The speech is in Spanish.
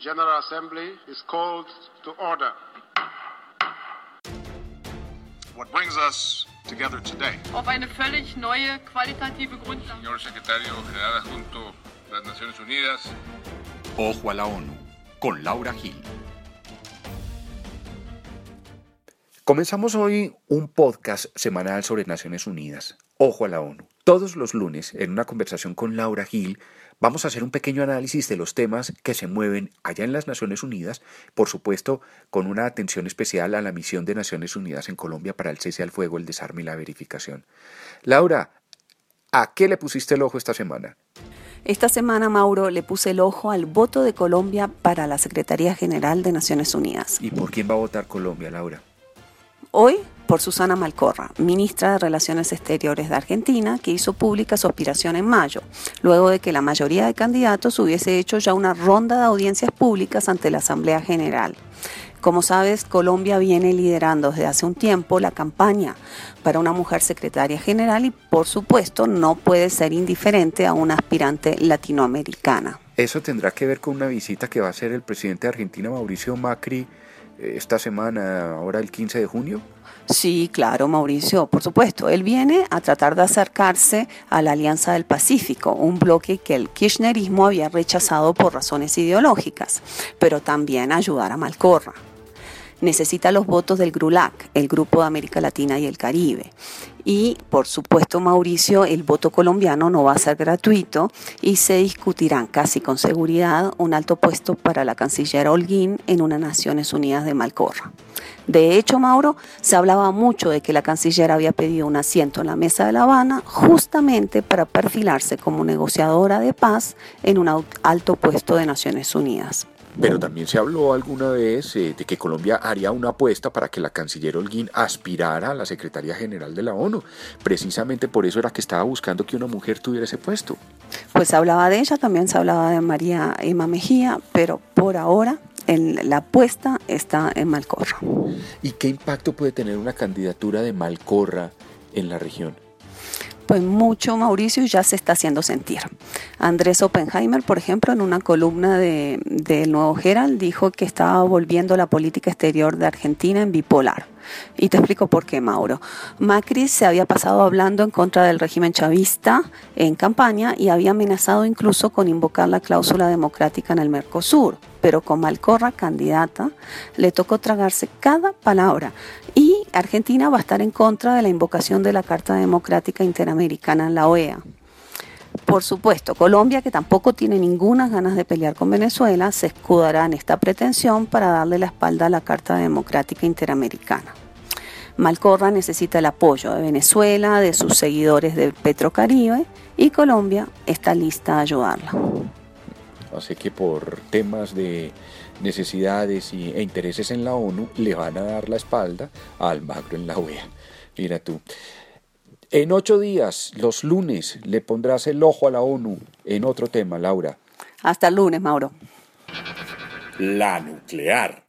General Assembly is called to order. What brings us together today? Auf eine völlig neue qualitative Grundlage. Señor Secretario General Adjunto de las Naciones Unidas. Ojo a la ONU, con Laura Gil. Comenzamos hoy un podcast semanal sobre Naciones Unidas. Ojo a la ONU. Todos los lunes, en una conversación con Laura Gil, vamos a hacer un pequeño análisis de los temas que se mueven allá en las Naciones Unidas, por supuesto, con una atención especial a la misión de Naciones Unidas en Colombia para el cese al fuego, el desarme y la verificación. Laura, ¿a qué le pusiste el ojo esta semana? Esta semana, Mauro, le puse el ojo al voto de Colombia para la Secretaría General de Naciones Unidas. ¿Y por quién va a votar Colombia, Laura? Hoy por Susana Malcorra, ministra de Relaciones Exteriores de Argentina, que hizo pública su aspiración en mayo, luego de que la mayoría de candidatos hubiese hecho ya una ronda de audiencias públicas ante la Asamblea General. Como sabes, Colombia viene liderando desde hace un tiempo la campaña para una mujer secretaria general y por supuesto no puede ser indiferente a una aspirante latinoamericana. Eso tendrá que ver con una visita que va a hacer el presidente de Argentina, Mauricio Macri, esta semana, ahora el 15 de junio? Sí, claro, Mauricio, por supuesto. Él viene a tratar de acercarse a la Alianza del Pacífico, un bloque que el kirchnerismo había rechazado por razones ideológicas, pero también ayudar a Malcorra necesita los votos del GRULAC, el Grupo de América Latina y el Caribe. Y, por supuesto, Mauricio, el voto colombiano no va a ser gratuito y se discutirán casi con seguridad un alto puesto para la canciller Holguín en una Naciones Unidas de Malcorra. De hecho, Mauro, se hablaba mucho de que la canciller había pedido un asiento en la mesa de La Habana justamente para perfilarse como negociadora de paz en un alto puesto de Naciones Unidas. Pero también se habló alguna vez eh, de que Colombia haría una apuesta para que la canciller Holguín aspirara a la Secretaría General de la ONU. Precisamente por eso era que estaba buscando que una mujer tuviera ese puesto. Pues se hablaba de ella, también se hablaba de María Emma Mejía, pero por ahora la apuesta está en Malcorra. ¿Y qué impacto puede tener una candidatura de Malcorra en la región? Pues mucho Mauricio ya se está haciendo sentir. Andrés Oppenheimer, por ejemplo, en una columna del de Nuevo Herald dijo que estaba volviendo la política exterior de Argentina en bipolar. Y te explico por qué, Mauro. Macri se había pasado hablando en contra del régimen chavista en campaña y había amenazado incluso con invocar la cláusula democrática en el Mercosur. Pero con Malcorra candidata, le tocó tragarse cada palabra. Y Argentina va a estar en contra de la invocación de la Carta Democrática Interamericana en la OEA. Por supuesto, Colombia, que tampoco tiene ninguna ganas de pelear con Venezuela, se escudará en esta pretensión para darle la espalda a la Carta Democrática Interamericana. Malcorra necesita el apoyo de Venezuela, de sus seguidores de Petrocaribe y Colombia está lista a ayudarla. Así que por temas de necesidades e intereses en la ONU le van a dar la espalda al Magro en la OEA. Mira tú. En ocho días, los lunes, le pondrás el ojo a la ONU en otro tema, Laura. Hasta el lunes, Mauro. La nuclear.